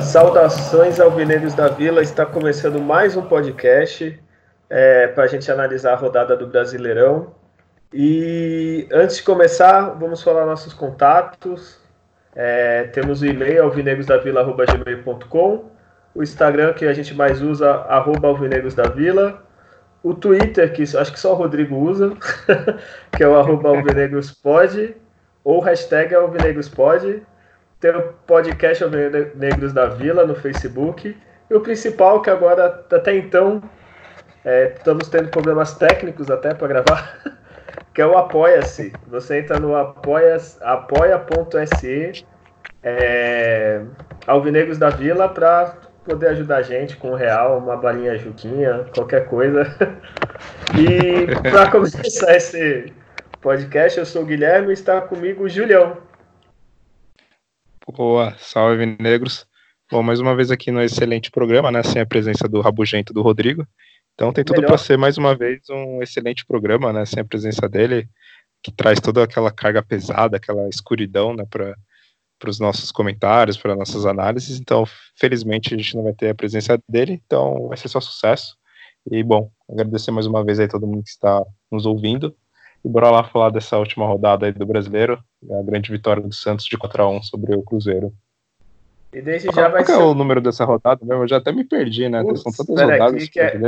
Saudações alvinegros da Vila, está começando mais um podcast é, para a gente analisar a rodada do Brasileirão. E antes de começar, vamos falar nossos contatos. É, temos o e-mail alvinegrosdavila.gmail.com, o Instagram que a gente mais usa, arroba alvinegrosdavila, o Twitter, que acho que só o Rodrigo usa, que é o arroba alvinegrospod, ou hashtag alvinegrospod tem o podcast Negros da Vila no Facebook. E o principal, que agora, até então, é, estamos tendo problemas técnicos até para gravar, que é o Apoia-se. Você entra no apoia.se apoia é, Alvinegros da Vila para poder ajudar a gente com um real, uma balinha juquinha, qualquer coisa. E para começar esse podcast, eu sou o Guilherme e está comigo o Julião. Boa, salve negros. Bom, mais uma vez aqui no excelente programa, né? Sem a presença do rabugento do Rodrigo. Então tem tudo para ser mais uma vez um excelente programa, né? Sem a presença dele, que traz toda aquela carga pesada, aquela escuridão, né? Para os nossos comentários, para nossas análises. Então, felizmente a gente não vai ter a presença dele. Então, vai ser só sucesso. E bom, agradecer mais uma vez aí todo mundo que está nos ouvindo. E bora lá falar dessa última rodada aí do brasileiro, a grande vitória do Santos de 4 a 1 sobre o Cruzeiro. E desde já vai Qual ser... é o número dessa rodada mesmo? Eu já até me perdi, né? São tantas rodadas aqui, é...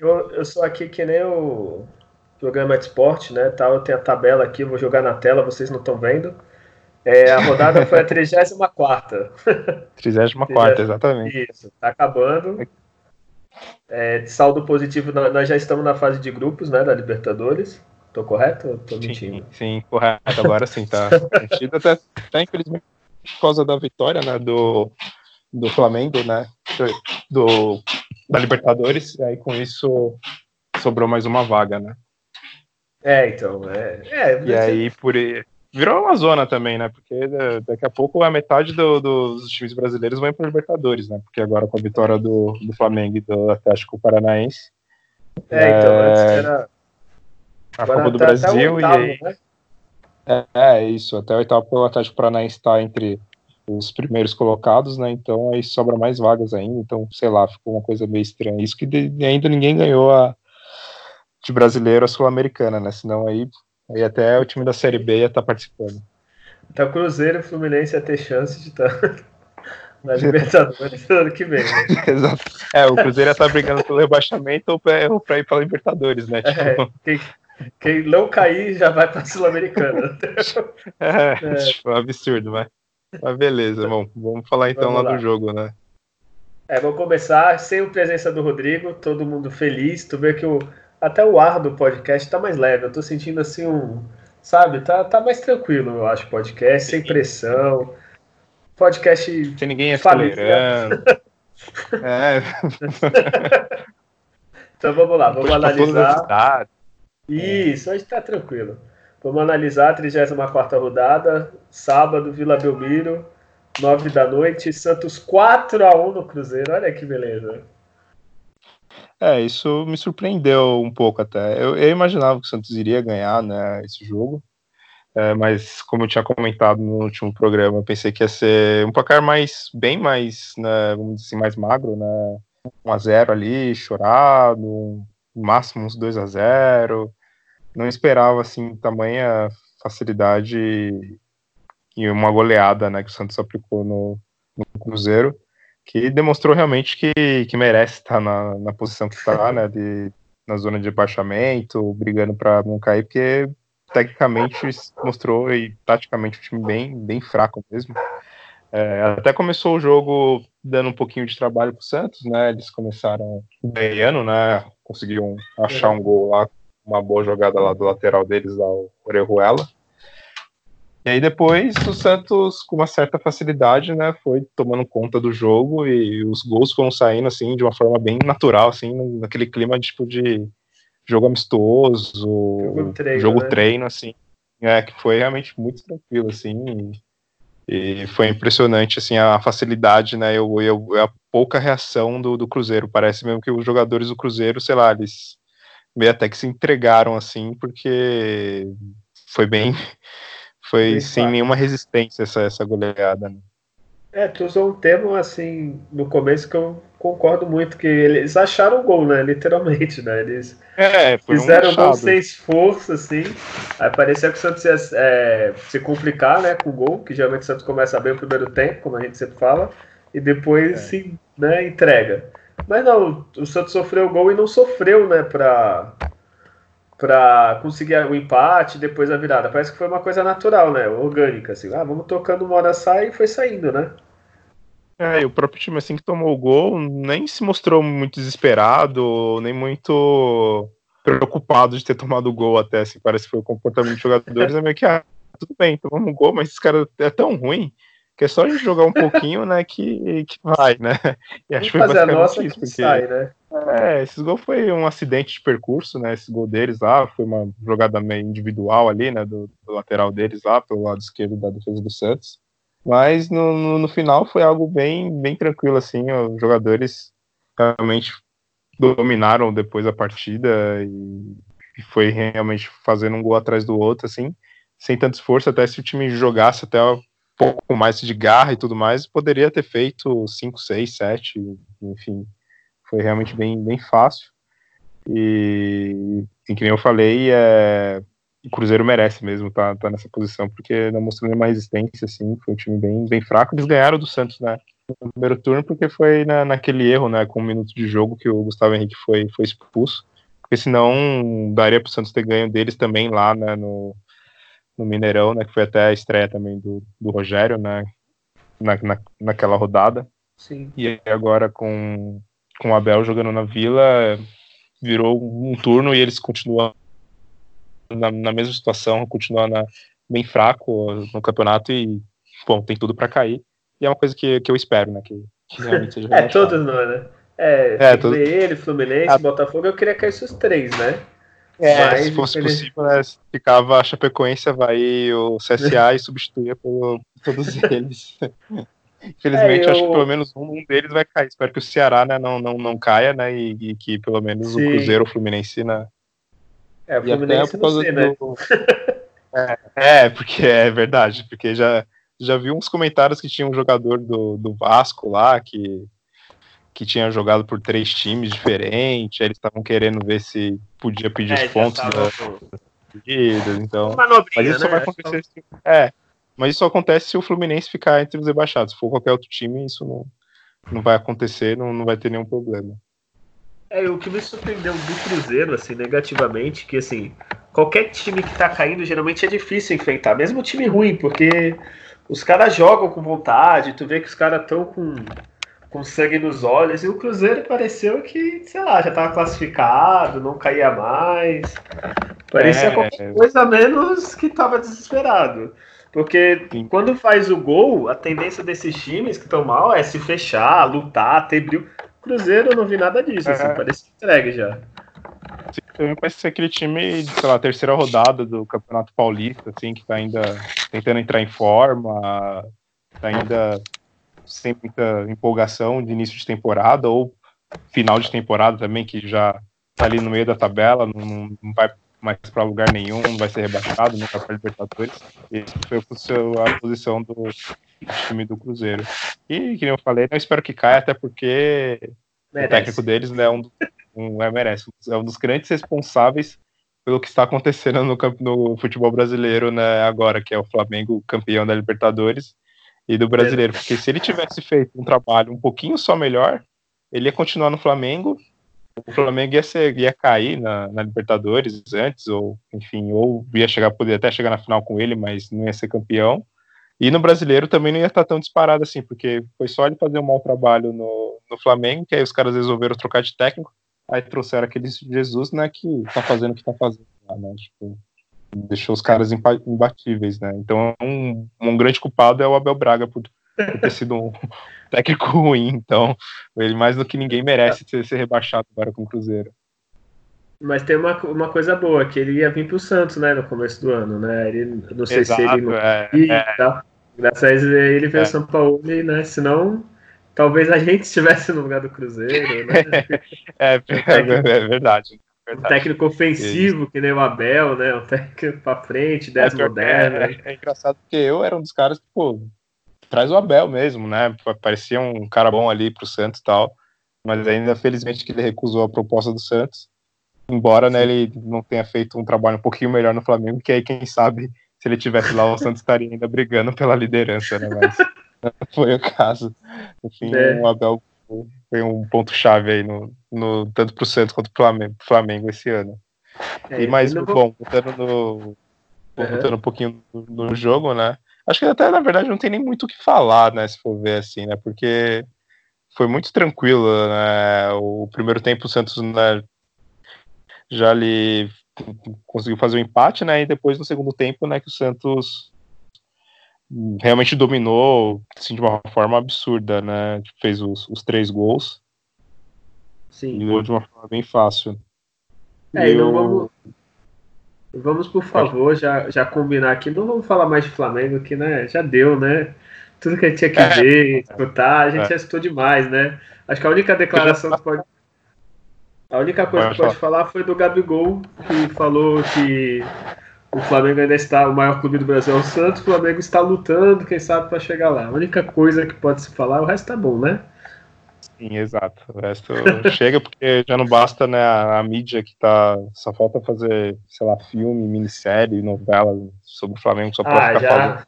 eu, eu sou aqui que nem o programa de esporte, né? Tal, eu tenho a tabela aqui, vou jogar na tela, vocês não estão vendo. É, a rodada foi a 34 34 exatamente. Isso, tá acabando. É, de saldo positivo, nós já estamos na fase de grupos, né, da Libertadores. Tô correto ou tô mentindo? Sim, sim, correto. Agora sim, tá mentido. Até, até infelizmente por causa da vitória né, do, do Flamengo, né? Do, da Libertadores, e aí com isso sobrou mais uma vaga, né? É, então. É, é e aí por virou uma zona também, né? Porque é, daqui a pouco a metade do, dos times brasileiros vão para Libertadores, né? Porque agora com a vitória do, do Flamengo e do Atlético Paranaense. É, então, antes era a Copa do tá Brasil oitavo, e aí. Né? É, é, isso, até o oitavo o Atlético Paranaense está entre os primeiros colocados, né? Então aí sobra mais vagas ainda. Então, sei lá, ficou uma coisa meio estranha. Isso que de, ainda ninguém ganhou a de brasileiro a sul-americana, né? Senão aí, aí até o time da Série B ia estar tá participando. Então, Cruzeiro e Fluminense ia ter chance de estar tá na Libertadores ano que vem. Né? Exato. É, o Cruzeiro ia estar tá brigando pelo rebaixamento ou para ir para Libertadores, né? É, tipo... É, quem não cair já vai para a Sul-Americana. é, é. Tipo, absurdo, mas, mas beleza, bom, vamos falar então vamos lá, lá do jogo, né? É, vamos começar sem a presença do Rodrigo, todo mundo feliz. Tu vê que o, até o ar do podcast tá mais leve. Eu tô sentindo assim um. Sabe, tá, tá mais tranquilo, eu acho, podcast, sem pressão. Podcast. Sem ninguém acelerando. é. então vamos lá, vamos analisar. Isso, hoje tá tranquilo. Vamos analisar a 34 rodada, sábado, Vila Belmiro, 9 da noite, Santos 4 a 1 no Cruzeiro. Olha que beleza. É, isso me surpreendeu um pouco até. Eu, eu imaginava que o Santos iria ganhar né, esse jogo, é, mas como eu tinha comentado no último programa, eu pensei que ia ser um placar mais, bem mais, né, vamos dizer assim, mais magro, né? 1 a 0 ali, chorado, no máximo uns 2 a 0 não esperava assim tamanha facilidade e uma goleada, né, que o Santos aplicou no, no Cruzeiro, que demonstrou realmente que, que merece estar na, na posição que está, né, na zona de baixamento, brigando para não cair, porque tecnicamente mostrou e taticamente um time bem, bem fraco mesmo. É, até começou o jogo dando um pouquinho de trabalho para o Santos, né? Eles começaram ganhando, né? Conseguiram achar um gol lá uma boa jogada lá do lateral deles, o Orejuela. E aí depois o Santos, com uma certa facilidade, né, foi tomando conta do jogo e os gols foram saindo, assim, de uma forma bem natural, assim, naquele clima, tipo, de jogo amistoso, jogo treino, jogo né? treino assim. é, que foi realmente muito tranquilo, assim, e, e foi impressionante, assim, a facilidade, né, eu, eu, a pouca reação do, do Cruzeiro, parece mesmo que os jogadores do Cruzeiro, sei lá, eles meio até que se entregaram, assim, porque foi bem, foi bem sem nenhuma resistência essa, essa goleada, né. É, tu usou um termo assim no começo que eu concordo muito, que eles acharam o gol, né? Literalmente, né? Eles é, fizeram um gol sem esforço, assim. Aí parecia que o Santos ia é, se complicar, né, com o gol, que geralmente o Santos começa bem o primeiro tempo, como a gente sempre fala, e depois é. se né, entrega. Mas não, o Santos sofreu o gol e não sofreu, né, pra, para conseguir o empate, depois a virada. Parece que foi uma coisa natural, né? Orgânica, assim. Ah, vamos tocando uma hora sai e foi saindo, né? É, e o próprio time assim que tomou o gol nem se mostrou muito desesperado, nem muito preocupado de ter tomado o gol até, assim, parece que foi o comportamento dos jogadores, é meio que, ah, tudo bem, tomamos um gol, mas esse cara é tão ruim que é só a gente jogar um pouquinho, né, que, que vai, né, e acho que foi basicamente isso, porque, sai, né? É, esse gol foi um acidente de percurso, né, esse gol deles lá, foi uma jogada meio individual ali, né, do, do lateral deles lá, pelo lado esquerdo da defesa do Santos, mas no, no, no, final foi algo bem, bem tranquilo, assim, os jogadores realmente dominaram depois a partida e, e, foi realmente fazendo um gol atrás do outro, assim, sem tanto esforço, até se o time jogasse até um pouco mais de garra e tudo mais, poderia ter feito 5, 6, 7, enfim, foi realmente bem, bem fácil. E, e que nem eu falei, é, o Cruzeiro merece mesmo estar tá, tá nessa posição, porque não mostrou nenhuma resistência, assim, foi um time bem, bem fraco. Eles ganharam do Santos, né, no primeiro turno, porque foi na, naquele erro, né, com um minuto de jogo que o Gustavo Henrique foi, foi expulso, porque senão daria para o Santos ter ganho deles também lá, né, no, no Mineirão, né, que foi até a estreia também do, do Rogério, né, na, na, naquela rodada. Sim. E agora com, com o Abel jogando na Vila, virou um turno e eles continuam na, na mesma situação, continuar na, bem fraco no campeonato e, bom, tem tudo para cair. E é uma coisa que, que eu espero, né? Que, que realmente seja É, todos nós, né? É, é todo... ele, Fluminense, ah. Botafogo, eu queria cair os três, né? É, Mas, se fosse possível, né, ficava a Chapecoense, vai o CSA e substituía por todos eles. Infelizmente, é, eu... acho que pelo menos um, deles vai cair. Espero que o Ceará né, não, não, não caia, né? E, e que pelo menos Sim. o Cruzeiro, o Fluminense, né, é, o Fluminense não sei, né? Do... é, é, porque é verdade, porque já, já vi uns comentários que tinha um jogador do, do Vasco lá que, que tinha jogado por três times diferentes, eles estavam querendo ver se podia pedir é, os pontos da pedidas, então. Mas isso né? vai acontecer. Se, é, mas isso acontece se o Fluminense ficar entre os rebaixados. Se for qualquer outro time, isso não, não vai acontecer, não, não vai ter nenhum problema. É, o que me surpreendeu do Cruzeiro, assim, negativamente, que assim, qualquer time que tá caindo geralmente é difícil enfrentar, mesmo time ruim, porque os caras jogam com vontade, tu vê que os caras estão com, com sangue nos olhos, e o Cruzeiro pareceu que, sei lá, já tava classificado, não caía mais. Parecia é, qualquer coisa menos que tava desesperado. Porque Sim. quando faz o gol, a tendência desses times que estão mal é se fechar, lutar, ter brilho. Cruzeiro eu não vi nada disso, assim, é. assim, parece entregue já. Sim, também parece ser aquele time sei lá, terceira rodada do Campeonato Paulista, assim, que tá ainda tentando entrar em forma, tá ainda sem muita empolgação de início de temporada, ou final de temporada também, que já tá ali no meio da tabela, não, não vai mais para lugar nenhum, não vai ser rebaixado, nunca para Libertadores. Esse foi a posição do, time do Cruzeiro. E, que eu falei, eu espero que caia, até porque merece. o técnico deles né, é um, um, é, merece, é um dos grandes responsáveis pelo que está acontecendo no, no futebol brasileiro né, agora, que é o Flamengo campeão da Libertadores e do brasileiro. Porque se ele tivesse feito um trabalho um pouquinho só melhor, ele ia continuar no Flamengo. O Flamengo ia, ser, ia cair na, na Libertadores antes, ou enfim, ou ia chegar, poder até chegar na final com ele, mas não ia ser campeão. E no brasileiro também não ia estar tão disparado assim, porque foi só ele fazer um mau trabalho no, no Flamengo, que aí os caras resolveram trocar de técnico, aí trouxeram aquele Jesus, né, que tá fazendo o que tá fazendo né? Tipo, deixou os caras imbatíveis, né? Então um, um grande culpado é o Abel Braga por, por ter sido um técnico ruim, então ele mais do que ninguém merece ser, ser rebaixado agora com o Cruzeiro. Mas tem uma, uma coisa boa, que ele ia vir pro Santos, né, no começo do ano, né? Ele, não sei Exato, se ele não é, ia é. e tal. Graças a ele veio é. São Paulo, né? Senão, talvez a gente estivesse no lugar do Cruzeiro, né? é, é, técnico, é, verdade. Um técnico ofensivo, que nem o Abel, né? Um técnico pra frente, 10 é, modernas. É, é, engraçado porque eu era um dos caras que, pô, traz o Abel mesmo, né? Parecia um cara bom ali pro Santos e tal. Mas ainda, felizmente, que ele recusou a proposta do Santos. Embora né, ele não tenha feito um trabalho um pouquinho melhor no Flamengo, que aí, quem sabe, se ele tivesse lá, o Santos estaria ainda brigando pela liderança, né? Mas não foi o caso. Enfim, é. o Abel foi um ponto-chave aí, no, no, tanto para o Santos quanto para o Flamengo, esse ano. É, e mais, bom, voltando no. Voltando uhum. um pouquinho no jogo, né? Acho que até, na verdade, não tem nem muito o que falar, né? Se for ver assim, né? Porque foi muito tranquilo, né? O primeiro tempo o Santos né, já ali conseguiu fazer o um empate, né? E depois no segundo tempo, né, que o Santos realmente dominou assim, de uma forma absurda, né? Fez os, os três gols. Sim. E de uma forma bem fácil. É, eu... não vamos. Vamos, por favor, já, já combinar aqui. Não vamos falar mais de Flamengo, que né, já deu, né? Tudo que a gente tinha que é. ver, escutar, a gente é. já escutou demais, né? Acho que a única declaração que pode. A única coisa que pode falar foi do Gabigol, que falou que o Flamengo ainda está, o maior clube do Brasil é o Santos, o Flamengo está lutando, quem sabe, para chegar lá. A única coisa que pode se falar, o resto tá bom, né? Sim, exato. O resto chega porque já não basta, né, a, a, mídia que tá. Só falta fazer, sei lá, filme, minissérie, novela sobre o Flamengo, só pra ah, ficar já... falando.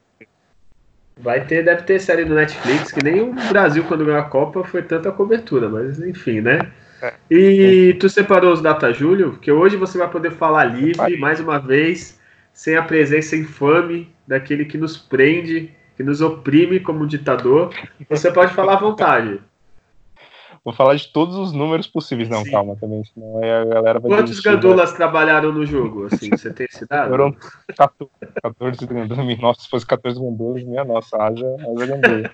Vai ter, deve ter série no Netflix, que nem o Brasil, quando ganhou a Copa, foi tanta cobertura, mas enfim, né? É. E tu separou os data Júlio, que hoje você vai poder falar livre, mais uma vez, sem a presença infame daquele que nos prende, que nos oprime como ditador. Você pode falar à vontade. Vou falar de todos os números possíveis. Não, Sim. calma também, senão a galera vai Quantos gandulas trabalharam no jogo? Assim, você tem esse dado? Foram 14, 14 gandulas. Nossa, se fosse 14 gandulas, minha nossa, haja, haja gandula.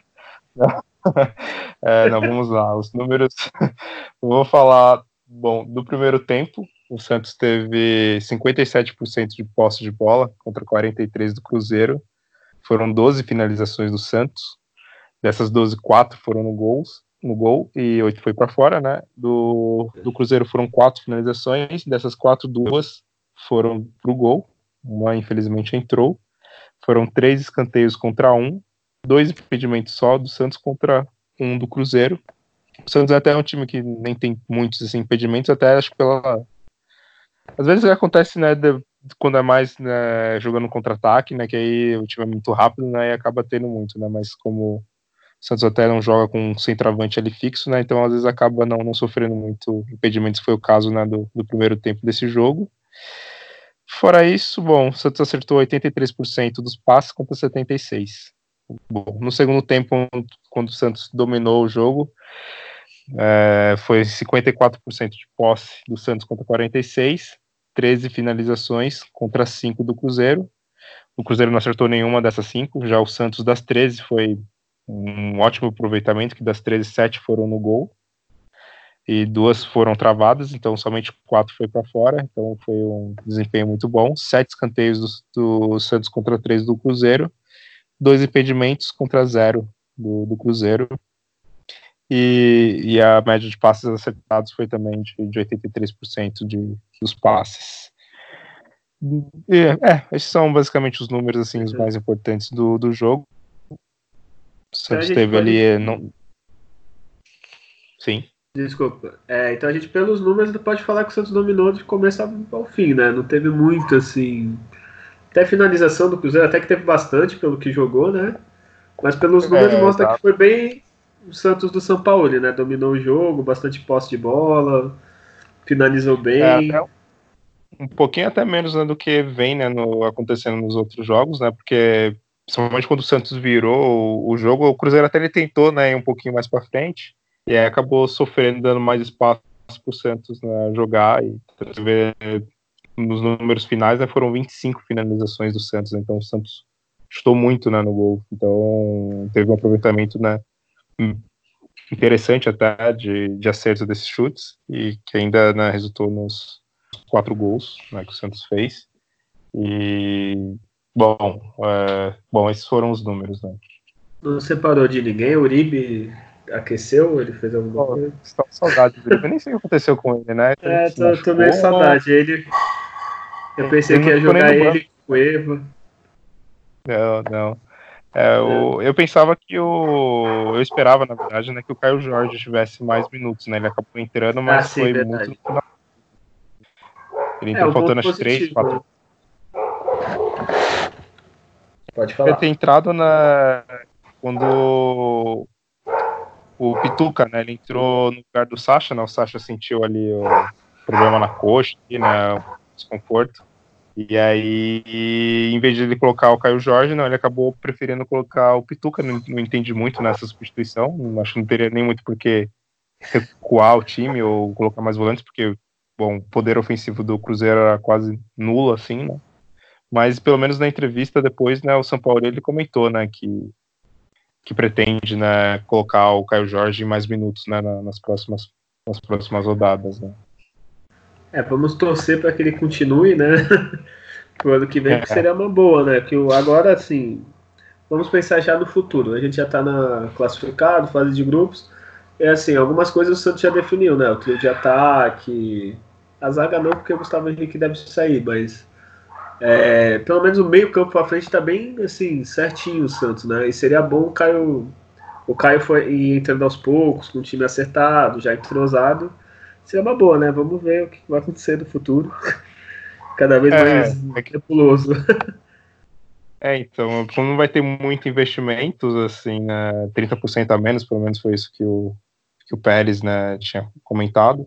é, não, vamos lá. Os números. Vou falar, bom, do primeiro tempo. O Santos teve 57% de posse de bola contra 43% do Cruzeiro. Foram 12 finalizações do Santos. Dessas 12, 4 foram no gols no gol e oito foi para fora, né? Do, do Cruzeiro foram quatro finalizações, dessas quatro, duas foram para o gol, uma infelizmente entrou. Foram três escanteios contra um, dois impedimentos só do Santos contra um do Cruzeiro. O Santos é até é um time que nem tem muitos assim, impedimentos, até acho que pela. Às vezes acontece, né, de, quando é mais né, jogando contra-ataque, né, que aí o time é muito rápido, né, e acaba tendo muito, né, mas como Santos até não joga com um centroavante ali fixo, né? Então às vezes acaba não, não sofrendo muito impedimentos, foi o caso né, do, do primeiro tempo desse jogo. Fora isso, bom, o Santos acertou 83% dos passes contra 76%. Bom, no segundo tempo, quando o Santos dominou o jogo, é, foi 54% de posse do Santos contra 46%, 13 finalizações contra 5 do Cruzeiro. O Cruzeiro não acertou nenhuma dessas 5, já o Santos das 13 foi um ótimo aproveitamento, que das 13, 7 foram no gol e duas foram travadas, então somente quatro foi para fora, então foi um desempenho muito bom. Sete escanteios do, do Santos contra três do Cruzeiro, dois impedimentos contra zero do, do Cruzeiro, e, e, a média de passes acertados foi também de, de 83% de, dos passes. E, é, esses são basicamente os números assim, os mais importantes do, do jogo. Santos então, teve ali. Eh, não... Sim. Desculpa. É, então a gente, pelos números, pode falar que o Santos dominou de começo ao fim, né? Não teve muito, assim. Até finalização do Cruzeiro, até que teve bastante pelo que jogou, né? Mas pelos números é, mostra tá. que foi bem o Santos do São Paulo, né? Dominou o jogo, bastante posse de bola, finalizou bem. É, um pouquinho até menos né, do que vem né, no, acontecendo nos outros jogos, né? Porque principalmente quando o Santos virou o, jogo, o Cruzeiro até ele tentou, né, um pouquinho mais para frente, e aí acabou sofrendo, dando mais espaço para o Santos né, jogar, e ver, nos números finais né, foram 25 finalizações do Santos, então o Santos chutou muito né, no gol, então teve um aproveitamento né, interessante até de, de acerto desses chutes, e que ainda né, resultou nos quatro gols né, que o Santos fez. E, bom, é, bom, esses foram os números, né? Não separou de ninguém? O Uribe aqueceu? Ele fez alguma coisa? Estou com saudade do Uribe. Eu nem sei o que aconteceu com ele, né? Ele é, tô, tô meio saudade. Ele, eu pensei que ia jogar ele com o Eva. Não, não. É, o, eu pensava que o. Eu esperava, na verdade, né, que o Caio Jorge tivesse mais minutos, né? Ele acabou entrando, mas ah, sim, foi verdade. muito. Ele entrou é, faltando as três, quatro. Né? Pode falar. Ele ter entrado na. Quando o Pituca, né? Ele entrou no lugar do Sacha, né? O Sacha sentiu ali o problema na coxa, né? O desconforto. E aí, em vez de ele colocar o Caio Jorge, não, ele acabou preferindo colocar o Pituca. Não, não entendi muito nessa substituição. Acho que não teria nem muito por que recuar o time ou colocar mais volantes, porque bom, o poder ofensivo do Cruzeiro era quase nulo, assim, né? Mas pelo menos na entrevista depois, né, o São Paulo ele comentou, né, que que pretende, né, colocar o Caio Jorge em mais minutos, né, nas próximas nas próximas rodadas, né? É, vamos torcer para que ele continue, né? Pro ano que vem, que seria uma boa, né? Que agora, assim, vamos pensar já no futuro. A gente já está na classificado, fase de grupos. É assim, algumas coisas o Santos já definiu, né? O trio de ataque. A zaga não, porque o Gustavo Henrique deve sair, mas é, pelo menos o meio campo para frente está bem assim, certinho o Santos, né? E seria bom o Caio. O Caio foi entrando aos poucos, com o time acertado, já entrosado seria uma boa, né? Vamos ver o que vai acontecer no futuro. Cada vez é, mais é nebuloso. É, então, como não vai ter muito investimentos, assim, né, 30% a menos, pelo menos foi isso que o, que o Pérez, né, tinha comentado.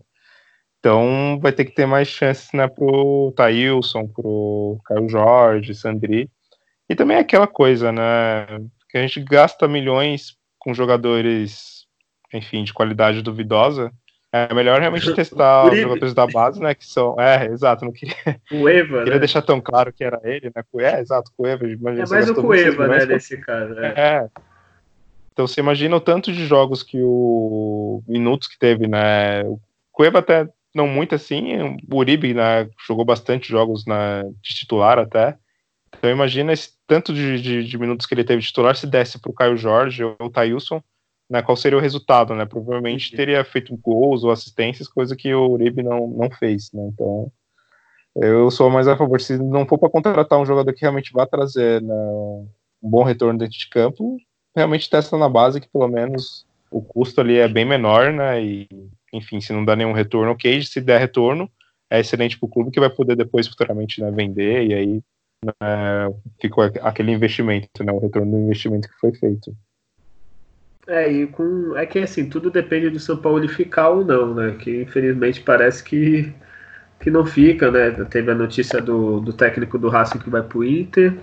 Então, vai ter que ter mais chances, né, pro Thailson, pro Caio Jorge, Sandri. E também é aquela coisa, né, que a gente gasta milhões com jogadores, enfim, de qualidade duvidosa, é melhor realmente testar os jogadores da base, né? Que são. É, exato. Não queria, o Eva, queria né? deixar tão claro que era ele, né? É, exato, o Eva. É mais o Cueva, né? Nesse caso. É. é. Então você imagina o tanto de jogos que o. Minutos que teve, né? O Cueva até não muito assim. O Uribe, né? Jogou bastante jogos na, de titular até. Então imagina esse tanto de, de, de minutos que ele teve de titular se desse para o Caio Jorge ou o Thailson né, qual seria o resultado, né? Provavelmente teria feito gols ou assistências, coisa que o Uribe não, não fez, né? Então, eu sou mais a favor, se não for para contratar um jogador que realmente vá trazer né, um bom retorno dentro de campo, realmente testa na base que pelo menos o custo ali é bem menor, né? E, enfim, se não dá nenhum retorno, ok. Se der retorno, é excelente para o clube que vai poder depois futuramente né, vender e aí né, ficou aquele investimento, né? O retorno do investimento que foi feito. É, e com. É que assim, tudo depende do São Paulo ficar ou não, né? Que infelizmente parece que, que não fica, né? Teve a notícia do, do técnico do Racing que vai pro Inter.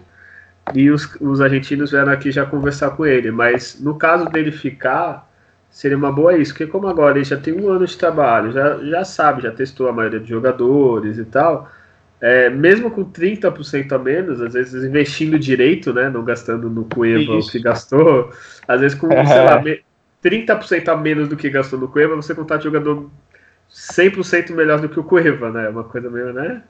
E os, os argentinos vieram aqui já conversar com ele. Mas no caso dele ficar, seria uma boa isso, porque como agora ele já tem um ano de trabalho, já, já sabe, já testou a maioria dos jogadores e tal é, mesmo com 30% a menos, às vezes investindo direito, né, não gastando no Cueva o que gastou, às vezes com, é. sei lá, 30% a menos do que gastou no Cueva, você contar jogador 100% melhor do que o Cueva, né, uma coisa meio, né,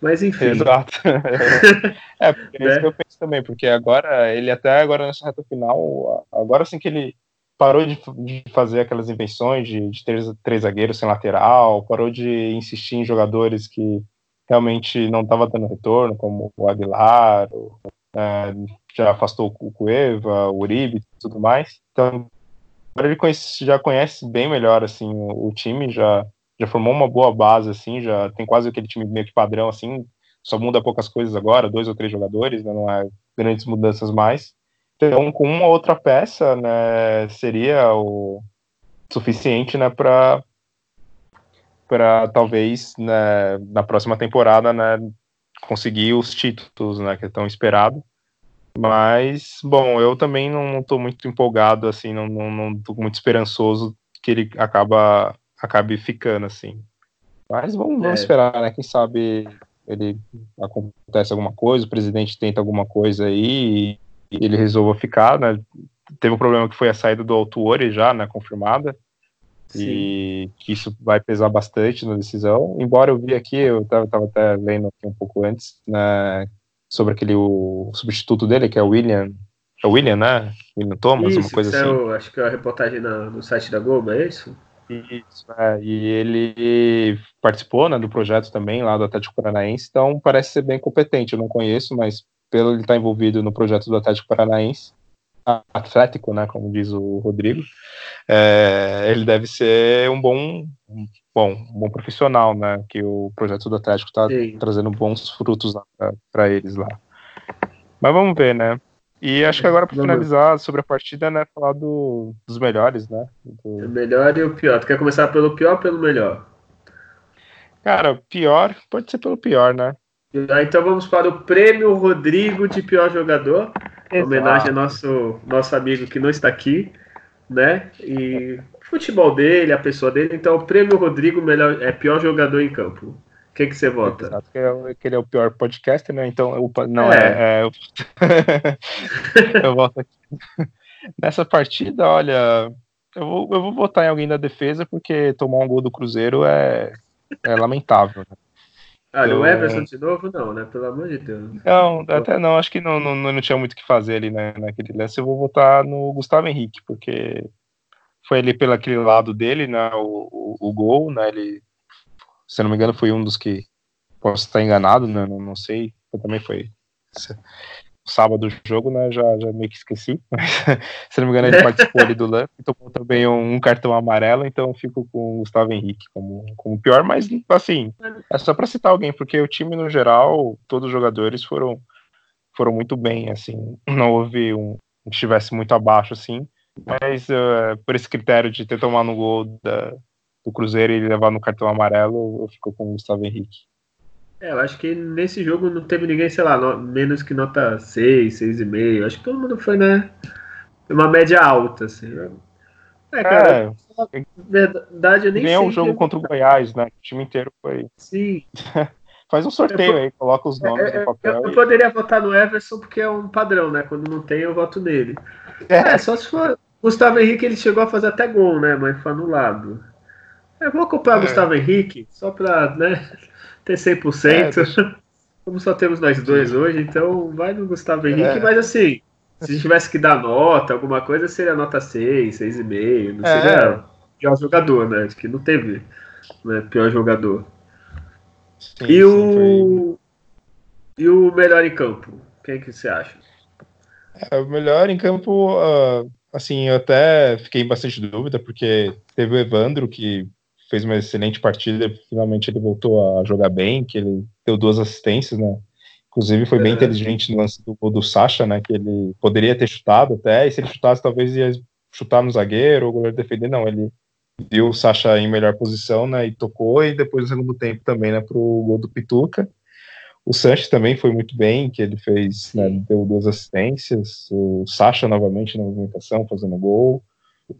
mas enfim. Exato. é, porque é isso que eu penso também, porque agora, ele até agora nessa reta final, agora assim que ele parou de, de fazer aquelas invenções de, de ter três zagueiros sem lateral, parou de insistir em jogadores que realmente não estava dando retorno, como o Aguilar, o, é, já afastou o Cueva, o Uribe e tudo mais. Então, agora ele conhece, já conhece bem melhor assim o, o, time, já, já formou uma boa base, assim, já tem quase aquele time meio que padrão, assim, só muda poucas coisas agora, dois ou três jogadores, né, não é grandes mudanças mais. Então, com uma outra peça, né, seria o suficiente, né, para para talvez né, na próxima temporada né, conseguir os títulos né, que estão esperados. Mas, bom, eu também não estou muito empolgado, assim, não, não, não tô muito esperançoso que ele acaba, acabe ficando, assim. Mas vamos, vamos é. esperar, né? Quem sabe ele acontece alguma coisa, o presidente tenta alguma coisa aí ele resolva ficar, né? Teve um problema que foi a saída do Autuori já, né, confirmada. Sim. e que isso vai pesar bastante na decisão. Embora eu vi aqui, eu estava até lendo aqui um pouco antes, né, sobre aquele o substituto dele, que é o William, é o William, né? William Thomas, isso, uma coisa é assim. o, acho que é a reportagem na, no site da Globo, é isso? Isso, é, e ele participou né, do projeto também lá do Atlético Paranaense, então parece ser bem competente. Eu não conheço, mas pelo ele estar envolvido no projeto do Atlético Paranaense, atlético, né, como diz o Rodrigo, é, ele deve ser um bom, um bom, um bom profissional, né, que o projeto do Atlético está trazendo bons frutos para eles lá. Mas vamos ver, né? E acho que agora para finalizar sobre a partida, né, falar do, dos melhores, né? Do... O melhor e o pior. Tu quer começar pelo pior ou pelo melhor? Cara, pior, pode ser pelo pior, né? Então vamos para o prêmio Rodrigo de pior jogador. Exato. Homenagem ao nosso, nosso amigo que não está aqui, né? E futebol dele, a pessoa dele. Então, o prêmio Rodrigo melhor, é pior jogador em campo. Quem que você vota? Exato, que, é, que ele é o pior podcaster, né? Então, eu, não é. é, é eu, eu voto aqui. Nessa partida, olha, eu vou, eu vou votar em alguém da defesa, porque tomar um gol do Cruzeiro é, é lamentável. Né? Ah, o Everson de novo, não, né? Pelo amor de Deus. Não, até não, acho que não, não, não tinha muito o que fazer ali né, naquele lance. Eu vou votar no Gustavo Henrique, porque foi ali pelo aquele lado dele, né? O, o, o gol, né? Ele se não me engano, foi um dos que posso estar enganado, né? Não, não sei. Eu também foi sábado do jogo, né? Já, já meio que esqueci. Mas, se não me engano, ele participou ali do lance, tomou também um, um, cartão amarelo, então fico com o Gustavo Henrique como, como pior, mas assim, é só para citar alguém, porque o time no geral, todos os jogadores foram, foram muito bem, assim, não houve um que estivesse muito abaixo, assim, mas uh, por esse critério de ter tomado um gol da, do Cruzeiro e levar no cartão amarelo, eu fico com o Gustavo Henrique. É, eu acho que nesse jogo não teve ninguém, sei lá, no, menos que nota 6, 6,5. Acho que todo mundo foi, né? Uma média alta, assim. É, cara, é, verdade, eu nem Nem é o jogo contra o Goiás, né? O time inteiro foi. Sim. Faz um sorteio aí, coloca os nomes é, no papel. Eu, eu, poderia votar no Everson porque é um padrão, né? Quando não tem, eu voto nele. É, é só se for. Gustavo Henrique ele chegou a fazer até gol, né? Mas foi anulado. Eu vou comprar o é. Gustavo Henrique, só para né, ter 100%. É, deixa... Como só temos nós dois hoje, então vai no Gustavo Henrique, é. mas assim, se a gente tivesse que dar nota, alguma coisa, seria nota 6, 6,5, não seria é. pior jogador, né? Acho que não teve né, pior jogador. Sim, e, o... Foi... e o melhor em campo? Quem que você acha? É, o melhor em campo, uh, assim, eu até fiquei bastante dúvida, porque teve o Evandro, que fez uma excelente partida, finalmente ele voltou a jogar bem, que ele deu duas assistências, né? Inclusive foi bem é. inteligente no lance do gol do Sacha, né? Que ele poderia ter chutado até, e se ele chutasse, talvez ia chutar no zagueiro, ou o goleiro defender, não, ele viu o Sacha em melhor posição, né? E tocou, e depois no segundo tempo também, né? Pro gol do Pituca. O Sanches também foi muito bem, que ele fez, né, deu duas assistências. O Sacha novamente na movimentação, fazendo gol.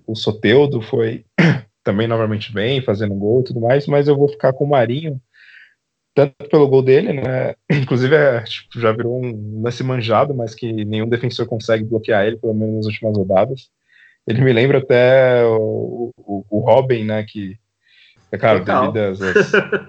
O Soteudo foi também novamente bem, fazendo gol e tudo mais, mas eu vou ficar com o Marinho, tanto pelo gol dele, né? Inclusive, é, tipo, já virou um lance manjado, mas que nenhum defensor consegue bloquear ele, pelo menos nas últimas rodadas. Ele me lembra até o, o, o Robin, né? Que, é claro, devido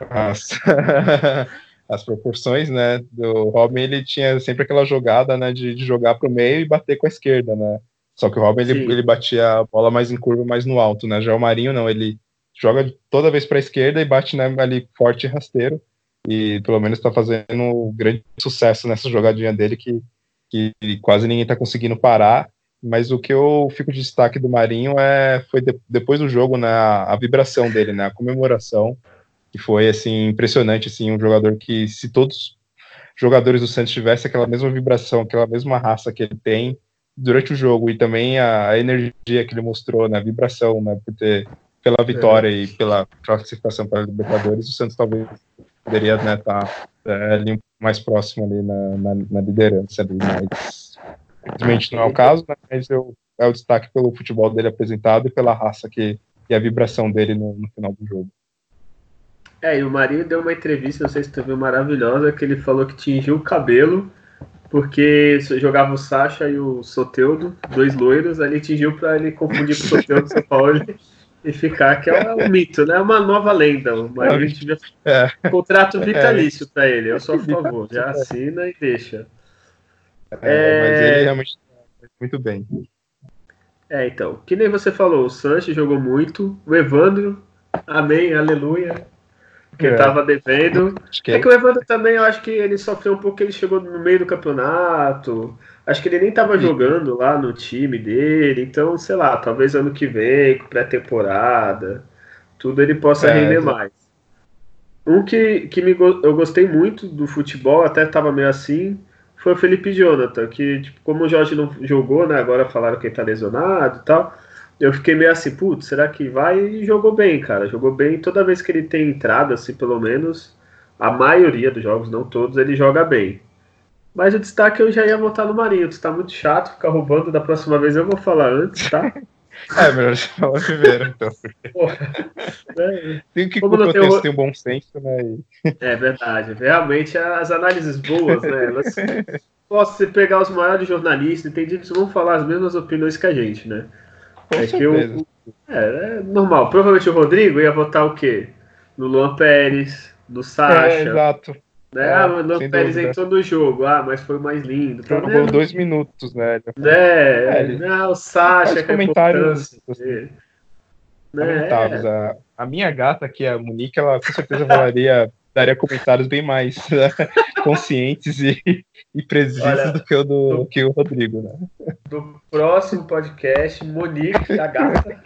às, proporções, né? Do Robin, ele tinha sempre aquela jogada, né? De, de jogar para o meio e bater com a esquerda, né? Só que o Robin ele, ele batia a bola mais em curva, mais no alto, né? Já o Marinho não, ele joga toda vez para a esquerda e bate né, ali forte e rasteiro. E pelo menos está fazendo um grande sucesso nessa jogadinha dele que, que quase ninguém está conseguindo parar. Mas o que eu fico de destaque do Marinho é foi de, depois do jogo, né, a, vibração dele, né, a comemoração, que foi assim impressionante, assim, um jogador que se todos os jogadores do Santos tivessem aquela mesma vibração, aquela mesma raça que ele tem, durante o jogo e também a, energia que ele mostrou na vibração, né, por ter, pela vitória é. e pela classificação para a Libertadores, o Santos talvez poderia estar né, tá, é, mais próximo ali na, na, na, liderança ali, mas infelizmente não é o caso, né, mas eu, é o destaque pelo futebol dele apresentado e pela raça que e a vibração dele no, no final do jogo. É, e o Marinho deu uma entrevista, não sei se tu viu, maravilhosa, que ele falou que tingiu o cabelo porque jogava o Sacha e o Soteudo, dois loiros, ali tingiu para ele confundir com o Soteudo do São Paulo. e ficar, que é um mito, né? Uma nova lenda. Gente devia... é. Contrato vitalício é. para ele. Eu sou a favor. Já assina e deixa. É, mas ele realmente muito bem. É, então. Que nem você falou, o Sanches jogou muito. O Evandro, amém, aleluia. Que é. tava devendo. Que é que o Evandro também, eu acho que ele sofreu um pouco, ele chegou no meio do campeonato. Acho que ele nem tava jogando lá no time dele. Então, sei lá, talvez ano que vem, pré-temporada, tudo ele possa é, render mais. Um que, que me, eu gostei muito do futebol, até tava meio assim, foi o Felipe Jonathan, que, tipo, como o Jorge não jogou, né? Agora falaram que ele tá lesionado e tal. Eu fiquei meio assim, putz, será que vai? E jogou bem, cara. Jogou bem. Toda vez que ele tem entrada, assim, pelo menos, a maioria dos jogos, não todos, ele joga bem. Mas o destaque eu já ia votar no Marinho. Tá muito chato ficar roubando. Da próxima vez eu vou falar antes, tá? É, melhor falar primeiro, então. Porra, né? Tem que Como tem, o... tem um bom senso, né? É verdade. Realmente, as análises boas, né? Elas... Posso pegar os maiores jornalistas, entendi que vão falar as mesmas opiniões que a gente, né? Com é certeza. que eu, é, é, normal. Provavelmente o Rodrigo ia votar o quê? No Luan Pérez, no Sacha. É, exato. Né? É, ah, o Luan Pérez entrou no jogo, ah, mas foi mais lindo. Jogou tá dois minutos, né? É, é ele... não, o Sacha, que é comentários. Assim, né? A, a minha gata aqui, a Monique, ela com certeza falaria daria comentários bem mais né, conscientes e, e precisos Olha, do que o do, que o Rodrigo, né? Do próximo podcast, Monique, a gata,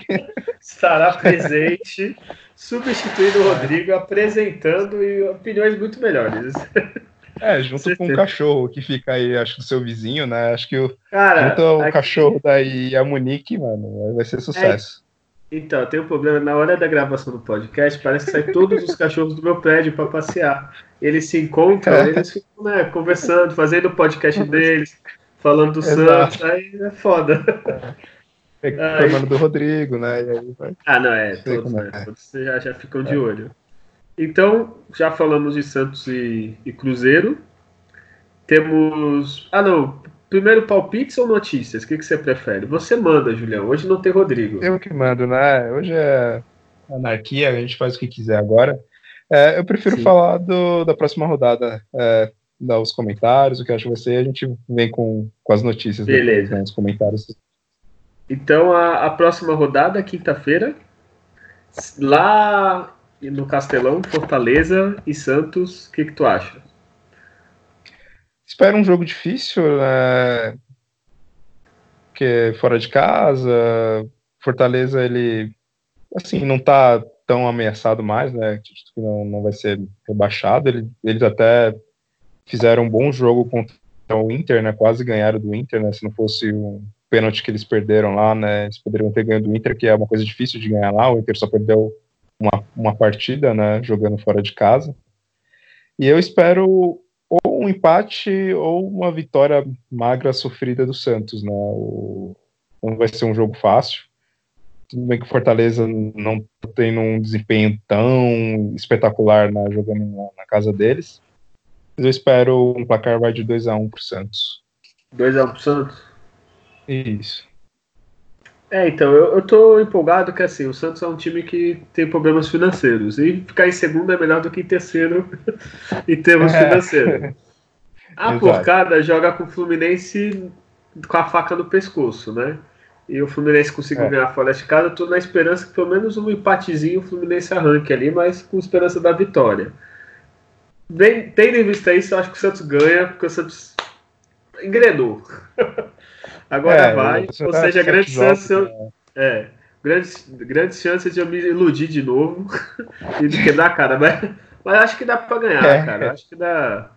estará presente, substituindo o Rodrigo, apresentando e opiniões muito melhores. É, junto com o cachorro que fica aí, acho, do seu vizinho, né? Acho que o, Cara, junto o aqui... cachorro daí e a Monique, mano, vai ser sucesso. É, então, tem um problema. Na hora da gravação do podcast, parece que sai todos os cachorros do meu prédio para passear. Eles se encontram, é. eles ficam né, conversando, fazendo o podcast deles, falando do Exato. Santos. Aí é foda. É, é do Rodrigo, né? Vai... Ah, não, é. Todos, né? É. Todos já, já ficam de é. olho. Então, já falamos de Santos e, e Cruzeiro. Temos. Ah, não. Primeiro palpites ou notícias? O que, que você prefere? Você manda, Julião. Hoje não tem Rodrigo. Eu que mando, né? Hoje é anarquia, a gente faz o que quiser agora. É, eu prefiro Sim. falar do, da próxima rodada, é, dar os comentários, o que eu acho que vai ser, a gente vem com, com as notícias Beleza. Depois, né, os comentários. Então, a, a próxima rodada, quinta-feira, lá no Castelão, Fortaleza e Santos, o que, que tu acha? Espero um jogo difícil, né? Que fora de casa, Fortaleza ele assim não tá tão ameaçado mais, né? Que não, não vai ser rebaixado. Ele, eles até fizeram um bom jogo contra o Inter, né? Quase ganharam do Inter, né? Se não fosse um pênalti que eles perderam lá, né? Eles poderiam ter ganho do Inter, que é uma coisa difícil de ganhar lá. O Inter só perdeu uma, uma partida, né? Jogando fora de casa. E eu espero ou um empate ou uma vitória magra sofrida do Santos, né? O, não vai ser um jogo fácil. Tudo bem que o Fortaleza não tem um desempenho tão espetacular na, jogando na, na casa deles. Mas eu espero um placar vai de 2x1 um pro Santos. 2x1 um pro Santos? Isso. É, então, eu, eu tô empolgado que assim, o Santos é um time que tem problemas financeiros. E ficar em segundo é melhor do que em terceiro em termos é. financeiros. A porcada joga com o Fluminense com a faca no pescoço, né? E o Fluminense conseguiu é. ganhar fora de casa. Tô na esperança que pelo menos um empatezinho o Fluminense arranque ali, mas com esperança da vitória. Bem, tendo em vista isso, eu acho que o Santos ganha, porque o Santos engrenou. Agora é, vai. Ou tá seja, grande chance. Né? É, grandes, grandes chances de eu me iludir de novo e de quebrar a cara. Mas, mas acho que dá para ganhar, é. cara. Acho que dá.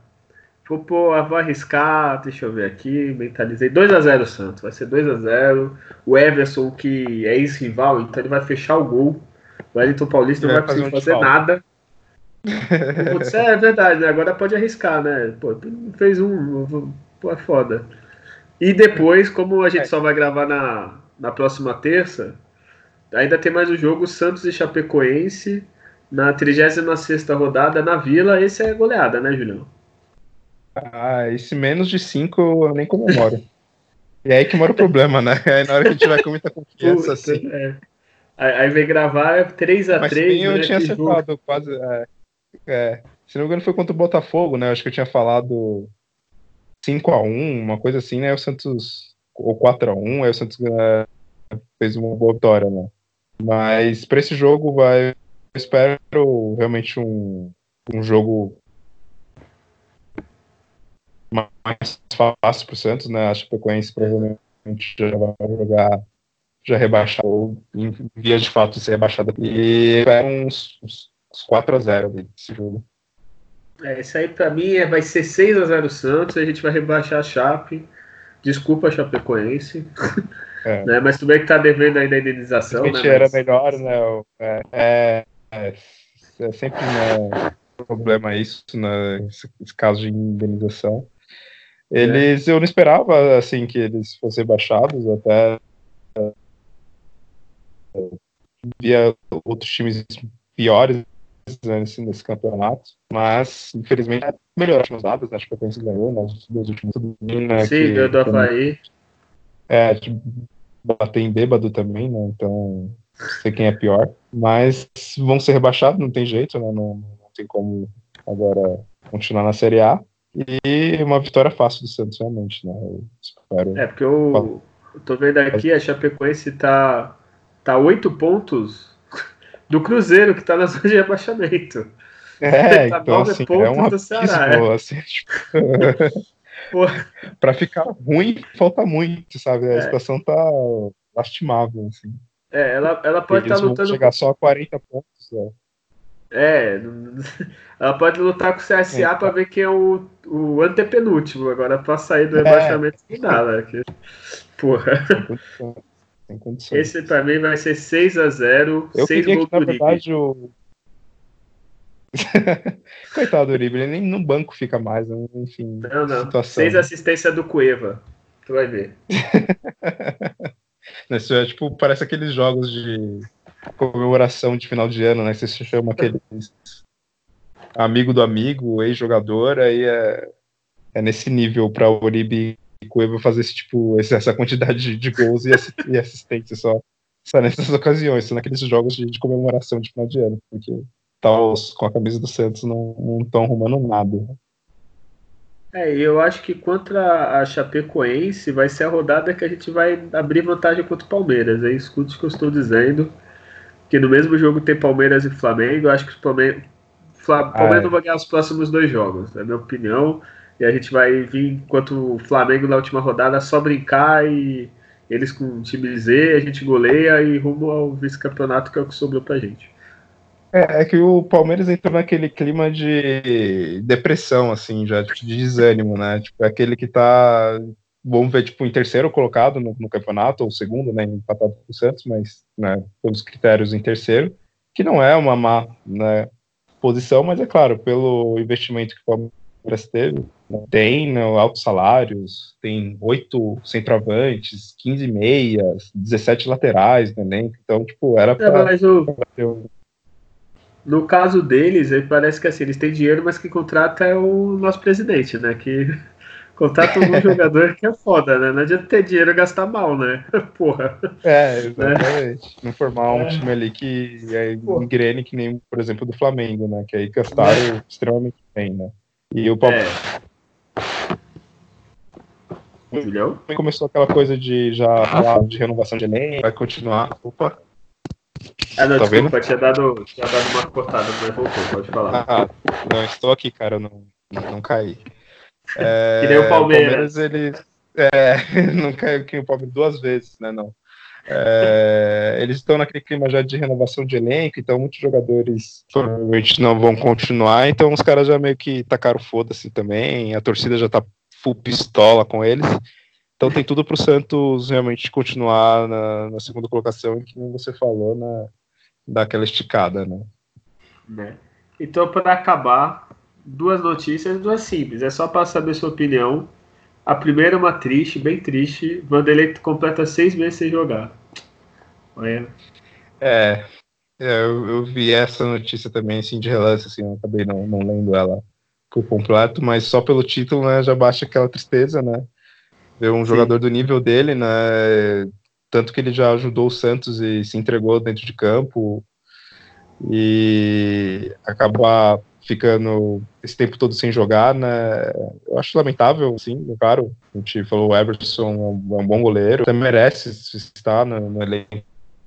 Vou, pôr, vou arriscar, deixa eu ver aqui, mentalizei. 2x0 Santos, vai ser 2x0. O Everson, que é ex-rival, então ele vai fechar o gol. O Wellington Paulista não vai, conseguir fazer, fazer nada. Putz, é verdade, né? agora pode arriscar, né? Pô, fez um, pô, é foda. E depois, como a gente é. só vai gravar na, na próxima terça, ainda tem mais o um jogo Santos e Chapecoense na 36 rodada na Vila. Esse é goleada, né, Julião? Ah, esse menos de 5 eu nem comemoro. e é aí que mora o problema, né? Aí na hora que a gente vai com muita confiança, Puta, assim. É. Aí, vem gravar 3x3. Mas sim, eu né, tinha acertado quase. É, é, se não me engano, foi contra o Botafogo, né? Acho que eu tinha falado 5x1, uma coisa assim, né? O Santos. Ou 4x1, aí o Santos é, fez uma boa vitória, né? Mas para esse jogo vai. Eu espero realmente um, um jogo mais fácil para o Santos, né? Acho que o Chapecoense provavelmente já vai jogar já rebaixado, ou via de fato ser rebaixado. E é uns, uns 4 a 0 desse jogo. É, isso aí para mim é, vai ser 6 a 0 Santos, a gente vai rebaixar a Chape. Desculpa, Chapecoense. É. né? Mas tudo bem que tá devendo ainda a indenização. A né? era mas... melhor, né? É, é, é, é sempre né, problema isso, né? Esse, esse caso de indenização. Eles, é. eu não esperava, assim, que eles fossem baixados, até via outros times piores né, nesse, nesse campeonato, mas infelizmente melhorou as dadas, né? acho que a Pensa ganhou nas né, duas últimas né, Sim, ganhou do Havaí. É, bater em bêbado também, né? Então, não sei quem é pior. Mas vão ser rebaixados, não tem jeito, né? Não, não tem como agora continuar na Série A. E uma vitória fácil do Santos, realmente, né? Eu espero. É, porque eu, eu tô vendo aqui, a Chapecoense tá, tá oito pontos do Cruzeiro, que tá na zona de rebaixamento. É, tá então, assim, é um abismo, é. assim, tipo... para ficar ruim, falta muito, sabe? A é. situação tá lastimável, assim. É, ela, ela pode estar tá lutando. chegar só a 40 pontos, é. É, ela pode lutar com o CSA é, para ver quem é o, o antepenúltimo. Agora, para sair do é. rebaixamento, é. dá, né? Que, porra. Esse também vai ser 6x0. Eu 6 queria que, na verdade, o. Coitado do Uribe, ele nem no banco fica mais, né? enfim. Não, não. Situação. Seis assistência do Cueva. Tu vai ver. Isso é tipo, parece aqueles jogos de comemoração de final de ano, né? Você se chama aquele amigo do amigo, ex-jogador, aí é, é nesse nível para o Uribe Cueva fazer esse tipo, essa quantidade de, de gols e, assistência só, só nessas ocasiões, só naqueles jogos de, de comemoração de final de ano, porque tal com a camisa do Santos não estão arrumando nada. É, eu acho que contra a Chapecoense vai ser a rodada que a gente vai abrir vantagem contra o Palmeiras. É isso que eu estou dizendo. Que no mesmo jogo tem Palmeiras e Flamengo. Eu acho que o Palmeiras, Palmeiras ah, é. não vai ganhar os próximos dois jogos, na minha opinião. E a gente vai vir, enquanto o Flamengo na última rodada, só brincar e eles com o time Z, a gente goleia e rumo ao vice-campeonato que é o que sobrou pra gente. É, é, que o Palmeiras entrou naquele clima de depressão, assim, já, tipo, de desânimo, né? Tipo, é aquele que tá, vamos ver, tipo, em terceiro colocado no, no campeonato, ou segundo, né, empatado com o Santos, mas, né, pelos critérios em terceiro, que não é uma má né, posição, mas é claro, pelo investimento que o Palmeiras teve, tem né, altos salários, tem oito centroavantes, 15 meias, 17 laterais no elenco, então, tipo, era para é, o no caso deles, parece que assim, eles têm dinheiro, mas que contrata é o nosso presidente, né? Que contrata um jogador que é foda, né? Não adianta ter dinheiro e gastar mal, né? Porra. É, exatamente. Né? Não formar um é. time ali que é engrene que nem, por exemplo, do Flamengo, né? Que aí gastaram é. extremamente bem, né? E o Palmeiras. É. Julião? Começou aquela coisa de já falar de renovação de elenco, vai continuar. Opa, ah, não, tá desculpa, vendo? tinha dado, tinha dado uma cortada, mas voltou, pode falar. Ah, não, estou aqui, cara, não, não, caí. É, que nem o Palmeiras. O Palmeiras, ele. É, não caiu que o Palmeiras duas vezes, né? Não. É, eles estão naquele clima já de renovação de elenco, então muitos jogadores provavelmente não vão continuar, então os caras já meio que tacaram foda-se também, a torcida já tá full pistola com eles. Então tem tudo para o Santos realmente continuar na, na, segunda colocação, que você falou, na, daquela esticada, né? né? Então, para acabar, duas notícias, duas simples. É só para saber sua opinião. A primeira é uma triste, bem triste. Vanderlei completa seis meses sem jogar. Olha. É, é eu, eu, vi essa notícia também, assim, de relance, assim, eu acabei não, não lendo ela por completo, mas só pelo título, né, já baixa aquela tristeza, né? ver um Sim. jogador do nível dele, né, tanto que ele já ajudou o Santos e se entregou dentro de campo e acabar ficando esse tempo todo sem jogar, né? Eu acho lamentável, sim, claro. A gente falou o Everson é um bom goleiro, até merece estar no, no elenco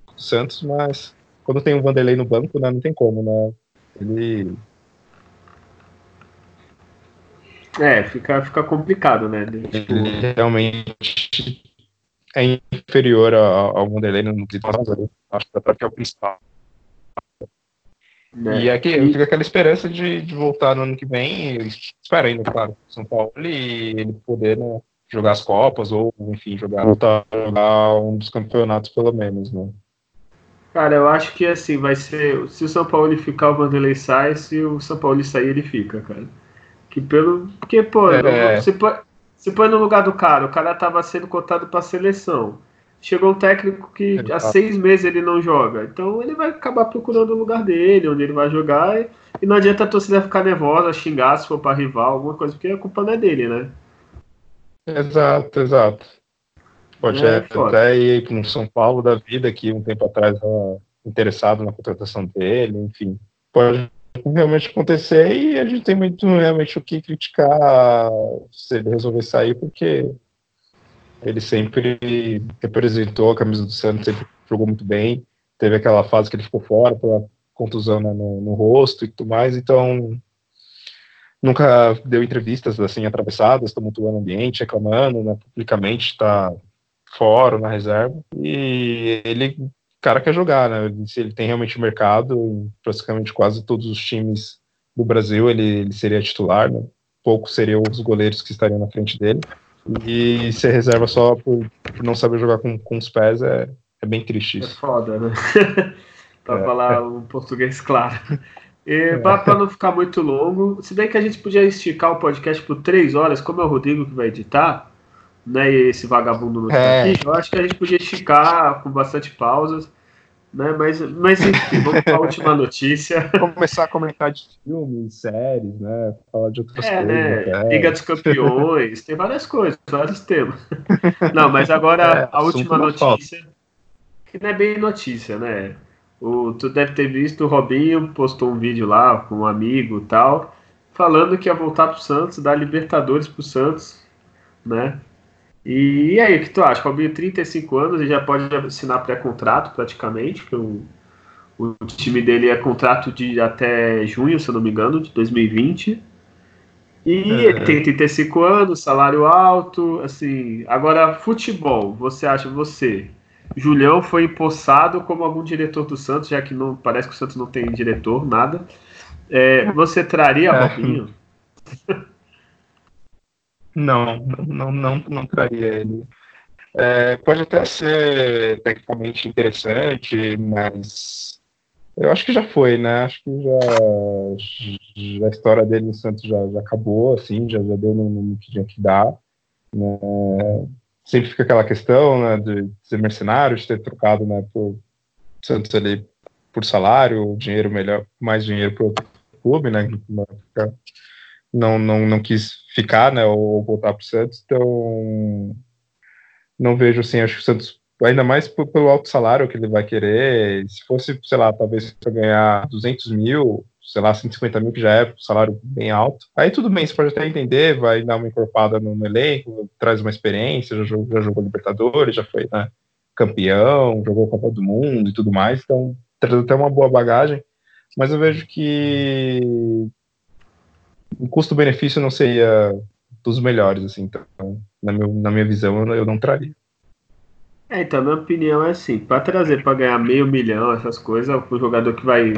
do Santos, mas quando tem um Vanderlei no banco, né, não tem como, né? Ele é, fica, fica complicado, né? Tipo... Ele realmente é inferior ao, ao Vanderlei no acho que é o principal. Né? E aqui e... fica aquela esperança de, de voltar no ano que vem, espera ainda, claro, São Paulo e ele poder né, jogar as Copas ou, enfim, jogar, voltar a jogar um dos campeonatos pelo menos, né? Cara, eu acho que assim, vai ser. Se o São Paulo ficar, o Vanderlei sai, se o São Paulo sair, ele fica, cara. Que pelo. Porque, pô, é. você, põe, você põe no lugar do cara, o cara tava sendo cotado pra seleção. Chegou um técnico que há seis meses ele não joga. Então ele vai acabar procurando o lugar dele, onde ele vai jogar. E, e não adianta a torcida ficar nervosa, xingar se for para rival, alguma coisa, porque a culpa não é dele, né? Exato, exato. Pode é, até ir para um São Paulo da vida que um tempo atrás estava interessado na contratação dele, enfim. Pode realmente acontecer e a gente tem muito realmente o que criticar se ele resolver sair, porque ele sempre representou a camisa do Santos, sempre jogou muito bem. Teve aquela fase que ele ficou fora pela contusão no, no, rosto e tudo mais, então nunca deu entrevistas assim atravessadas, tumultuando o ambiente, reclamando, né, publicamente está fora na reserva. E ele, cara, quer jogar, né? Se ele tem realmente mercado em praticamente quase todos os times do Brasil, ele, ele seria titular, né? Poucos seriam os goleiros que estariam na frente dele. E ser reserva só por, por não saber jogar com, com os pés é, é bem triste isso. É foda, né? para é. falar um português claro. É. Para não ficar muito longo, se bem que a gente podia esticar o podcast por três horas, como é o Rodrigo que vai editar, né? E esse vagabundo não está é. aqui, eu acho que a gente podia esticar com bastante pausas. Né? Mas, mas enfim, vamos para a última notícia. Começar a comentar de filmes, séries, né? Falar de outras é, coisas. Né? Liga dos Campeões, tem várias coisas, vários temas. Não, mas agora é, a última notícia, falta. que não é bem notícia, né? O, tu deve ter visto, o Robinho postou um vídeo lá com um amigo e tal, falando que ia voltar pro Santos, dar Libertadores pro Santos, né? E, aí, o que tu acha? Robinho, 35 anos, ele já pode assinar pré-contrato praticamente, porque o, o time dele é contrato de até junho, se eu não me engano, de 2020. E ele tem 35 anos, salário alto, assim. Agora, futebol, você acha, você, Julião foi empossado como algum diretor do Santos, já que não parece que o Santos não tem diretor, nada. É, você traria é. Robinho? Não, não, não, não traria ele. É, pode até ser tecnicamente interessante, mas eu acho que já foi, né? Acho que já, já a história dele no Santos já, já acabou, assim, já, já deu no, no que tinha que dar. Né? Sempre fica aquela questão né, de ser mercenário, de ter trocado né, por Santos ali por salário, dinheiro melhor, mais dinheiro para o clube, né? Não, não, não quis ficar, né, ou voltar para o Santos, então não vejo assim, acho que o Santos, ainda mais pelo alto salário que ele vai querer, se fosse, sei lá, talvez para ganhar 200 mil, sei lá, 150 mil, que já é um salário bem alto, aí tudo bem, você pode até entender, vai dar uma encorpada no, no elenco, traz uma experiência, já jogou, já jogou Libertadores, já foi né, campeão, jogou Copa do Mundo e tudo mais, então traz até uma boa bagagem, mas eu vejo que o custo-benefício não seria dos melhores, assim, então, na, meu, na minha visão, eu não traria. É, então, minha opinião é assim, para trazer para ganhar meio milhão, essas coisas, o jogador que vai.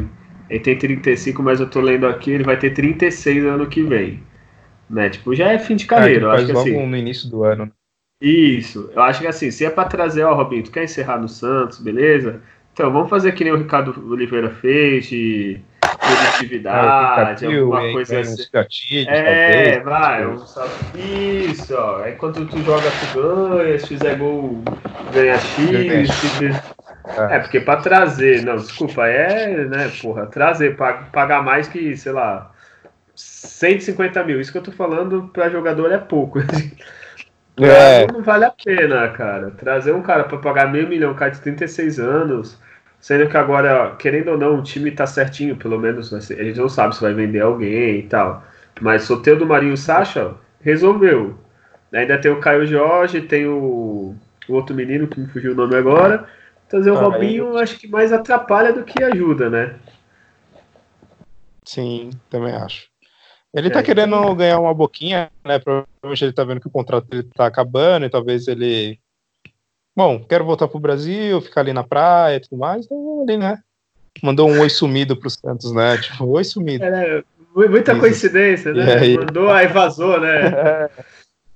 Ele tem 35, mas eu tô lendo aqui, ele vai ter 36 ano que vem. Né? Tipo, já é fim de carreira. É, eu acho que logo assim, no início do ano. Isso, eu acho que assim, se é para trazer, ó, Robinho, tu quer encerrar no Santos, beleza? Então, vamos fazer que nem o Ricardo Oliveira fez, de produtividade, é, alguma coisa assim. Gatilhos, é, talvez, vai, um, isso, ó. Aí quando tu joga, tu ganha, se fizer gol, ganha X. É. é, porque para trazer, não, desculpa, é, né, porra, trazer, pagar mais que, sei lá, 150 mil. Isso que eu tô falando para jogador é pouco. é. não vale a pena, cara. Trazer um cara para pagar meio milhão, um cara de 36 anos, sendo que agora, querendo ou não, o time tá certinho, pelo menos. Né? A gente não sabe se vai vender alguém e tal. Mas sorteio do Marinho Sacha resolveu. Ainda tem o Caio Jorge, tem o, o outro menino que me fugiu o nome agora. Trazer o ah, Robinho, acho que mais atrapalha do que ajuda, né? Sim, também acho. Ele tá é, querendo então... ganhar uma boquinha, né? Provavelmente ele tá vendo que o contrato dele tá acabando e talvez ele. Bom, quero voltar pro Brasil, ficar ali na praia e tudo mais, então ali, né? Mandou um oi sumido pro Santos, né? Tipo, oi sumido. É, muita Isso. coincidência, né? Aí... Mandou, aí vazou, né?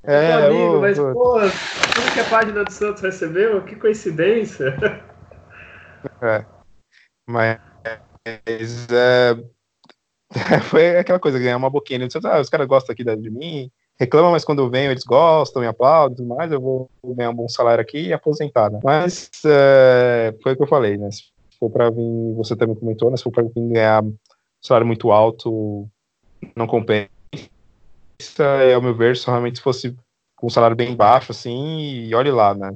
É, é amigo, mas, pô, tudo que a página do Santos recebeu, que coincidência. É. Mas é, foi aquela coisa, ganhar uma boquinha. Né? Ah, os caras gostam aqui de mim, reclamam, mas quando eu venho eles gostam, me aplaudem e tudo mais, eu vou ganhar um bom salário aqui e aposentar, né? Mas é, foi o que eu falei, né? Se for para vir, você também comentou, né? Se for para vir ganhar um salário muito alto, não compensa. E, ao meu ver, se realmente fosse com um salário bem baixo, assim, e olhe lá, né?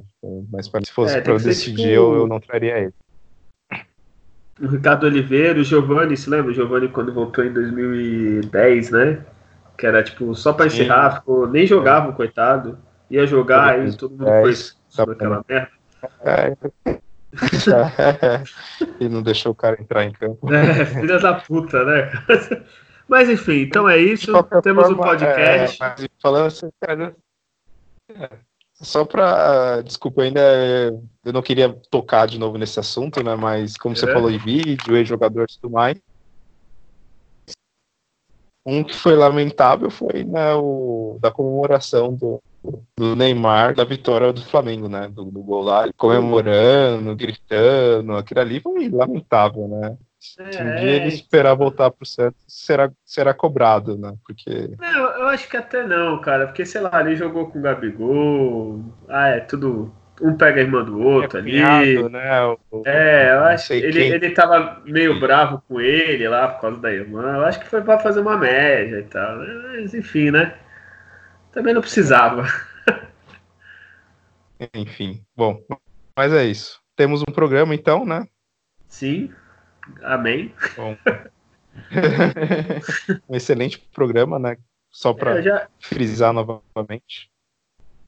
Mas se fosse é, para eu decidir, tipo... eu, eu não traria ele o Ricardo Oliveira, o Giovanni, se lembra? O Giovanni quando voltou em 2010, né? Que era tipo só para encerrar, ficou, nem jogava, coitado. Ia jogar e todo mundo foi sobre aquela merda. É. e não deixou o cara entrar em campo. É, filha da puta, né? Mas enfim, então é isso. Temos um podcast. É, falando assim, cara, é, só para. Desculpa, ainda eu não queria tocar de novo nesse assunto, né? Mas como é. você falou em vídeo, ex-jogador e tudo mais. Um que foi lamentável foi né, o da comemoração do, do Neymar da vitória do Flamengo, né? Do, do gol lá, comemorando, gritando, aquilo ali foi lamentável, né? É, Se um dia ele esperar voltar pro Santos, será, será cobrado, né? Porque. Não, eu acho que até não, cara. Porque, sei lá, ele jogou com o Gabigol. Ah, é tudo. Um pega a irmã do outro é ali. Cunhado, né? O, é, eu acho que ele, ele tava meio bravo com ele lá por causa da irmã. Eu acho que foi pra fazer uma média e tal. Mas, enfim, né? Também não precisava. Enfim, bom, mas é isso. Temos um programa então, né? Sim. Amém. Bom. um excelente programa, né? Só para é, já... frisar novamente.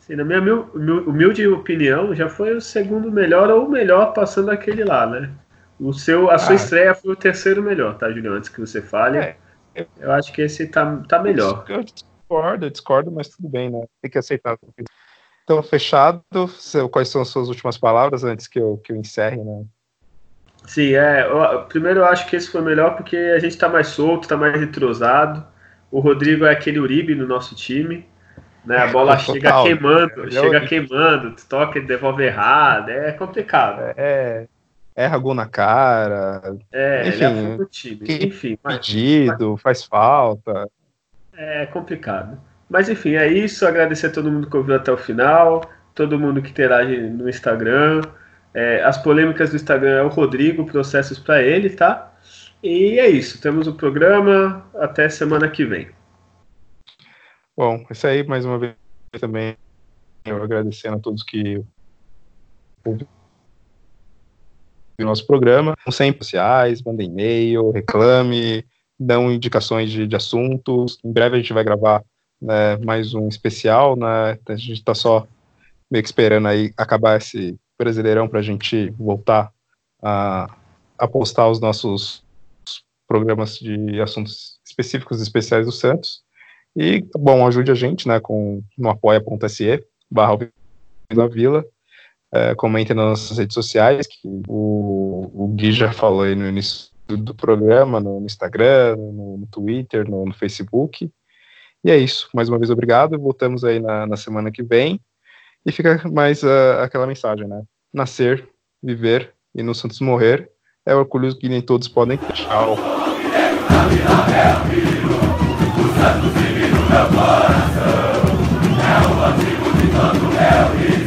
Na minha humilde opinião, já foi o segundo melhor ou o melhor passando aquele lá, né? O seu, a sua ah, estreia foi o terceiro melhor, tá, Julião? Antes que você fale. É, eu acho que esse tá, tá melhor. Eu discordo, eu discordo, mas tudo bem, né? Tem que aceitar. Então, fechado. Quais são as suas últimas palavras antes que eu, que eu encerre, né? Sim, é. Eu, primeiro eu acho que esse foi melhor porque a gente tá mais solto, tá mais entrosado. O Rodrigo é aquele Uribe no nosso time. Né? A bola Total, chega queimando, é, chega queimando, toca e devolve errado. É complicado. É. Erra gol na cara. É, enfim, é time. Enfim, pedido, mas, faz falta. É complicado. Mas enfim, é isso. Agradecer a todo mundo que ouviu até o final, todo mundo que interage no Instagram. É, as polêmicas do Instagram é o Rodrigo, processos para ele, tá? E é isso, temos o programa, até semana que vem. Bom, isso aí, mais uma vez também, eu agradecendo a todos que ouviram o nosso programa, sempre sociais, mandem e-mail, reclame, dão indicações de, de, assuntos. Em breve a gente vai gravar né, mais um especial, né? A gente está só meio que esperando aí acabar esse Brasileirão para a gente voltar a, a postar os nossos programas de assuntos específicos especiais do Santos. E, bom, ajude a gente, né, com, no apoia.se barra da Vila. É, comentem nas nossas redes sociais, que o, o Gui já falou aí no início do, do programa, no, no Instagram, no, no Twitter, no, no, Facebook. E é isso. Mais uma vez, obrigado. Voltamos aí na, na semana que vem. E fica mais uh, aquela mensagem, né? Nascer, viver e no Santos morrer é orgulho que nem todos podem ter. Tchau. É o